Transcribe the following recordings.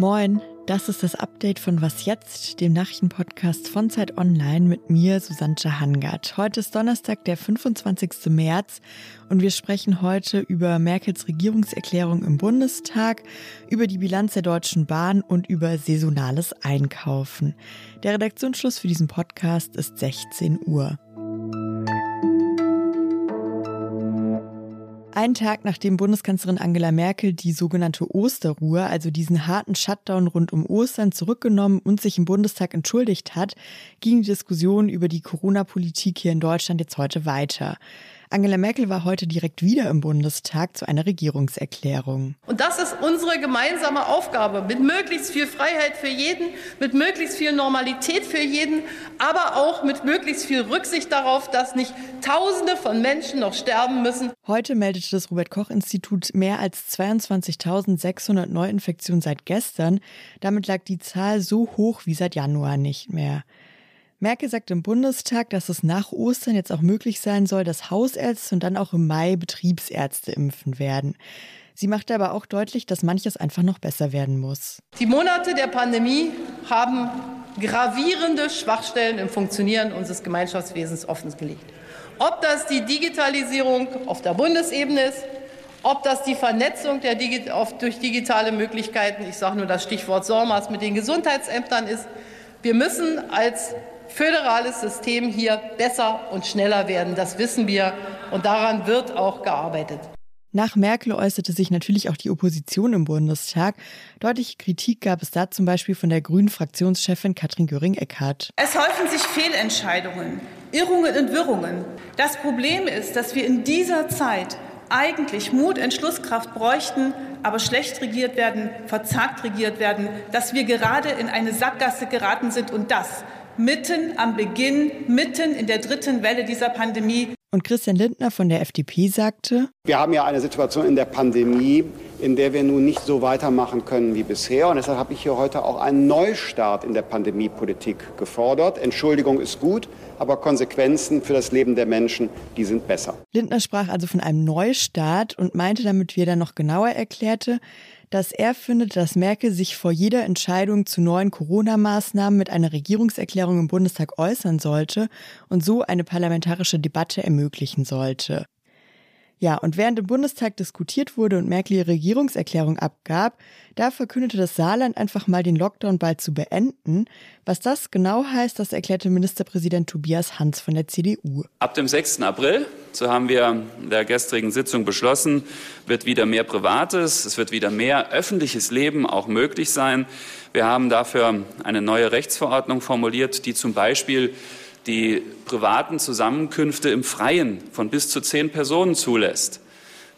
Moin, das ist das Update von Was jetzt, dem Nachrichtenpodcast von Zeit Online mit mir, Susanne Hangard. Heute ist Donnerstag, der 25. März und wir sprechen heute über Merkels Regierungserklärung im Bundestag, über die Bilanz der Deutschen Bahn und über saisonales Einkaufen. Der Redaktionsschluss für diesen Podcast ist 16 Uhr. Einen Tag nachdem Bundeskanzlerin Angela Merkel die sogenannte Osterruhe, also diesen harten Shutdown rund um Ostern, zurückgenommen und sich im Bundestag entschuldigt hat, ging die Diskussion über die Corona-Politik hier in Deutschland jetzt heute weiter. Angela Merkel war heute direkt wieder im Bundestag zu einer Regierungserklärung. Und das ist unsere gemeinsame Aufgabe, mit möglichst viel Freiheit für jeden, mit möglichst viel Normalität für jeden, aber auch mit möglichst viel Rücksicht darauf, dass nicht Tausende von Menschen noch sterben müssen. Heute meldete das Robert Koch Institut mehr als 22.600 Neuinfektionen seit gestern. Damit lag die Zahl so hoch wie seit Januar nicht mehr. Merkel sagt im Bundestag, dass es nach Ostern jetzt auch möglich sein soll, dass Hausärzte und dann auch im Mai Betriebsärzte impfen werden. Sie machte aber auch deutlich, dass manches einfach noch besser werden muss. Die Monate der Pandemie haben gravierende Schwachstellen im Funktionieren unseres Gemeinschaftswesens offengelegt. Ob das die Digitalisierung auf der Bundesebene ist, ob das die Vernetzung Digi durch digitale Möglichkeiten, ich sage nur das Stichwort SORMAS mit den Gesundheitsämtern ist. Wir müssen als föderales System hier besser und schneller werden. Das wissen wir und daran wird auch gearbeitet. Nach Merkel äußerte sich natürlich auch die Opposition im Bundestag. Deutliche Kritik gab es da zum Beispiel von der grünen Fraktionschefin Katrin Göring-Eckardt. Es häufen sich Fehlentscheidungen, Irrungen und Wirrungen. Das Problem ist, dass wir in dieser Zeit eigentlich Mut, Entschlusskraft bräuchten, aber schlecht regiert werden, verzagt regiert werden, dass wir gerade in eine Sackgasse geraten sind und das mitten am Beginn, mitten in der dritten Welle dieser Pandemie. Und Christian Lindner von der FDP sagte, wir haben ja eine Situation in der Pandemie, in der wir nun nicht so weitermachen können wie bisher. Und deshalb habe ich hier heute auch einen Neustart in der Pandemiepolitik gefordert. Entschuldigung ist gut, aber Konsequenzen für das Leben der Menschen, die sind besser. Lindner sprach also von einem Neustart und meinte damit, wie er dann noch genauer erklärte, dass er findet, dass Merkel sich vor jeder Entscheidung zu neuen Corona-Maßnahmen mit einer Regierungserklärung im Bundestag äußern sollte und so eine parlamentarische Debatte ermöglichen sollte. Ja, und während im Bundestag diskutiert wurde und Merkel ihre Regierungserklärung abgab, da verkündete das Saarland einfach mal den Lockdown bald zu beenden. Was das genau heißt, das erklärte Ministerpräsident Tobias Hans von der CDU. Ab dem 6. April, so haben wir in der gestrigen Sitzung beschlossen, wird wieder mehr Privates, es wird wieder mehr öffentliches Leben auch möglich sein. Wir haben dafür eine neue Rechtsverordnung formuliert, die zum Beispiel die privaten Zusammenkünfte im Freien von bis zu zehn Personen zulässt,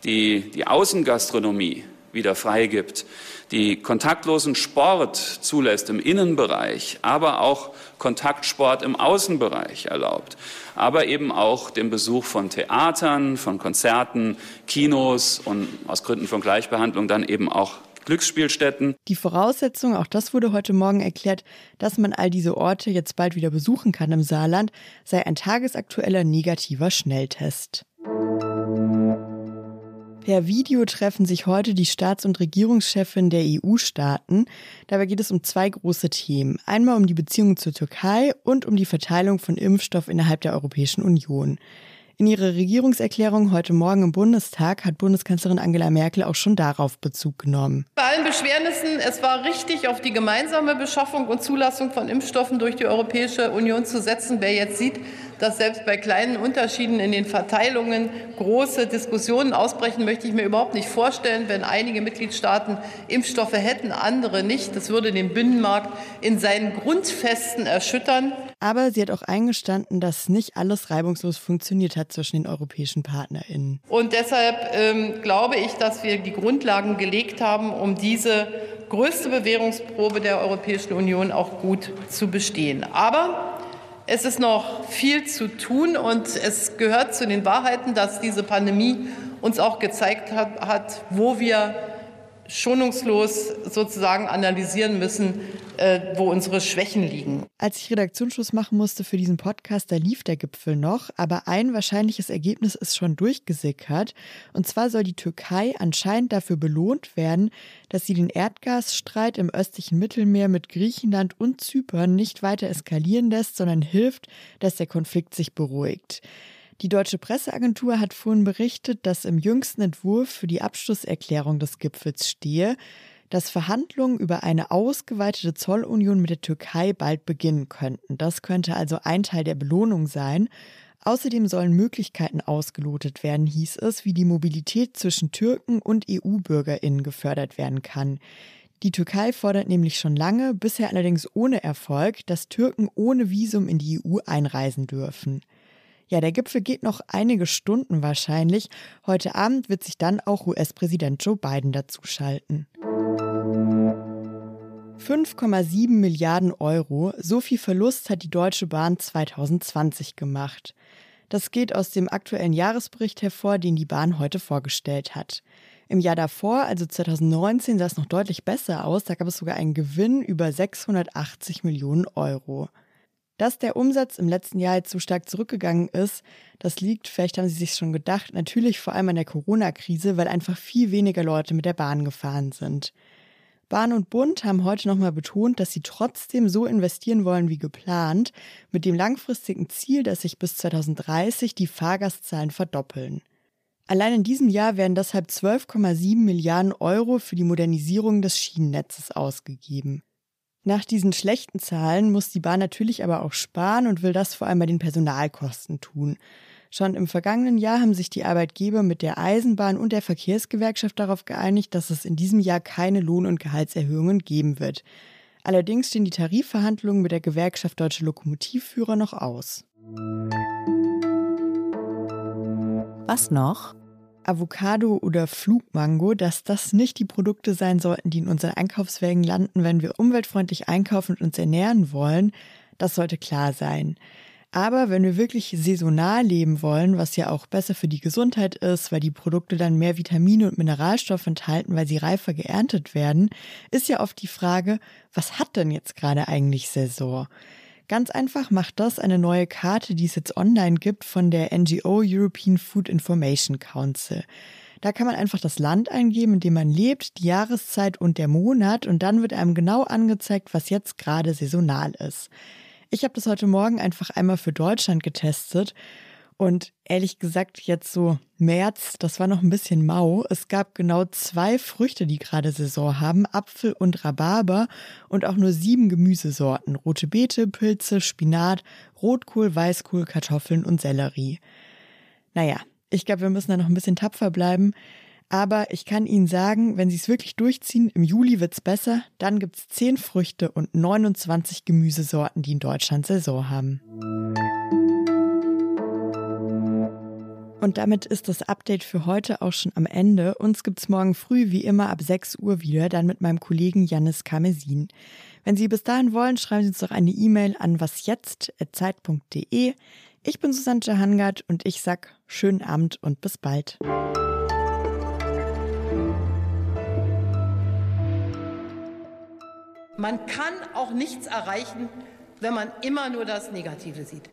die die Außengastronomie wieder freigibt, die kontaktlosen Sport zulässt im Innenbereich, aber auch Kontaktsport im Außenbereich erlaubt, aber eben auch den Besuch von Theatern, von Konzerten, Kinos und aus Gründen von Gleichbehandlung dann eben auch Glücksspielstätten. Die Voraussetzung, auch das wurde heute Morgen erklärt, dass man all diese Orte jetzt bald wieder besuchen kann im Saarland, sei ein tagesaktueller negativer Schnelltest. Per Video treffen sich heute die Staats- und Regierungschefin der EU-Staaten. Dabei geht es um zwei große Themen. Einmal um die Beziehungen zur Türkei und um die Verteilung von Impfstoff innerhalb der Europäischen Union. In ihrer Regierungserklärung heute Morgen im Bundestag hat Bundeskanzlerin Angela Merkel auch schon darauf Bezug genommen. Bei allen Beschwernissen, es war richtig, auf die gemeinsame Beschaffung und Zulassung von Impfstoffen durch die Europäische Union zu setzen. Wer jetzt sieht, dass selbst bei kleinen Unterschieden in den Verteilungen große Diskussionen ausbrechen, möchte ich mir überhaupt nicht vorstellen, wenn einige Mitgliedstaaten Impfstoffe hätten, andere nicht. Das würde den Binnenmarkt in seinen Grundfesten erschüttern. Aber sie hat auch eingestanden, dass nicht alles reibungslos funktioniert hat zwischen den europäischen PartnerInnen. Und deshalb ähm, glaube ich, dass wir die Grundlagen gelegt haben, um diese größte Bewährungsprobe der Europäischen Union auch gut zu bestehen. Aber es ist noch viel zu tun und es gehört zu den Wahrheiten, dass diese Pandemie uns auch gezeigt hat, wo wir schonungslos sozusagen analysieren müssen, äh, wo unsere Schwächen liegen. Als ich Redaktionsschluss machen musste für diesen Podcast, da lief der Gipfel noch, aber ein wahrscheinliches Ergebnis ist schon durchgesickert. Und zwar soll die Türkei anscheinend dafür belohnt werden, dass sie den Erdgasstreit im östlichen Mittelmeer mit Griechenland und Zypern nicht weiter eskalieren lässt, sondern hilft, dass der Konflikt sich beruhigt. Die deutsche Presseagentur hat vorhin berichtet, dass im jüngsten Entwurf für die Abschlusserklärung des Gipfels stehe, dass Verhandlungen über eine ausgeweitete Zollunion mit der Türkei bald beginnen könnten. Das könnte also ein Teil der Belohnung sein. Außerdem sollen Möglichkeiten ausgelotet werden, hieß es, wie die Mobilität zwischen Türken und EU-Bürgerinnen gefördert werden kann. Die Türkei fordert nämlich schon lange, bisher allerdings ohne Erfolg, dass Türken ohne Visum in die EU einreisen dürfen. Ja, der Gipfel geht noch einige Stunden wahrscheinlich. Heute Abend wird sich dann auch US-Präsident Joe Biden dazuschalten. 5,7 Milliarden Euro, so viel Verlust hat die Deutsche Bahn 2020 gemacht. Das geht aus dem aktuellen Jahresbericht hervor, den die Bahn heute vorgestellt hat. Im Jahr davor, also 2019, sah es noch deutlich besser aus. Da gab es sogar einen Gewinn über 680 Millionen Euro. Dass der Umsatz im letzten Jahr jetzt so stark zurückgegangen ist, das liegt, vielleicht haben Sie sich schon gedacht, natürlich vor allem an der Corona-Krise, weil einfach viel weniger Leute mit der Bahn gefahren sind. Bahn und Bund haben heute nochmal betont, dass sie trotzdem so investieren wollen wie geplant, mit dem langfristigen Ziel, dass sich bis 2030 die Fahrgastzahlen verdoppeln. Allein in diesem Jahr werden deshalb 12,7 Milliarden Euro für die Modernisierung des Schienennetzes ausgegeben. Nach diesen schlechten Zahlen muss die Bahn natürlich aber auch sparen und will das vor allem bei den Personalkosten tun. Schon im vergangenen Jahr haben sich die Arbeitgeber mit der Eisenbahn und der Verkehrsgewerkschaft darauf geeinigt, dass es in diesem Jahr keine Lohn- und Gehaltserhöhungen geben wird. Allerdings stehen die Tarifverhandlungen mit der Gewerkschaft Deutsche Lokomotivführer noch aus. Was noch? Avocado oder Flugmango, dass das nicht die Produkte sein sollten, die in unseren Einkaufswägen landen, wenn wir umweltfreundlich einkaufen und uns ernähren wollen, das sollte klar sein. Aber wenn wir wirklich saisonal leben wollen, was ja auch besser für die Gesundheit ist, weil die Produkte dann mehr Vitamine und Mineralstoffe enthalten, weil sie reifer geerntet werden, ist ja oft die Frage, was hat denn jetzt gerade eigentlich Saison? Ganz einfach macht das eine neue Karte, die es jetzt online gibt von der NGO European Food Information Council. Da kann man einfach das Land eingeben, in dem man lebt, die Jahreszeit und der Monat und dann wird einem genau angezeigt, was jetzt gerade saisonal ist. Ich habe das heute Morgen einfach einmal für Deutschland getestet und ehrlich gesagt, jetzt so März, das war noch ein bisschen mau. Es gab genau zwei Früchte, die gerade Saison haben, Apfel und Rhabarber und auch nur sieben Gemüsesorten. Rote Beete, Pilze, Spinat, Rotkohl, Weißkohl, Kartoffeln und Sellerie. Naja, ich glaube, wir müssen da noch ein bisschen tapfer bleiben. Aber ich kann Ihnen sagen, wenn Sie es wirklich durchziehen, im Juli wird's besser, dann gibt's zehn Früchte und 29 Gemüsesorten, die in Deutschland Saison haben. Und damit ist das Update für heute auch schon am Ende. Uns gibt's morgen früh wie immer ab 6 Uhr wieder, dann mit meinem Kollegen Janis Karmesin. Wenn Sie bis dahin wollen, schreiben Sie uns doch eine E-Mail an wasjetzt.zeit.de. Ich bin Susanne Jahangard und ich sag schönen Abend und bis bald. Man kann auch nichts erreichen, wenn man immer nur das Negative sieht.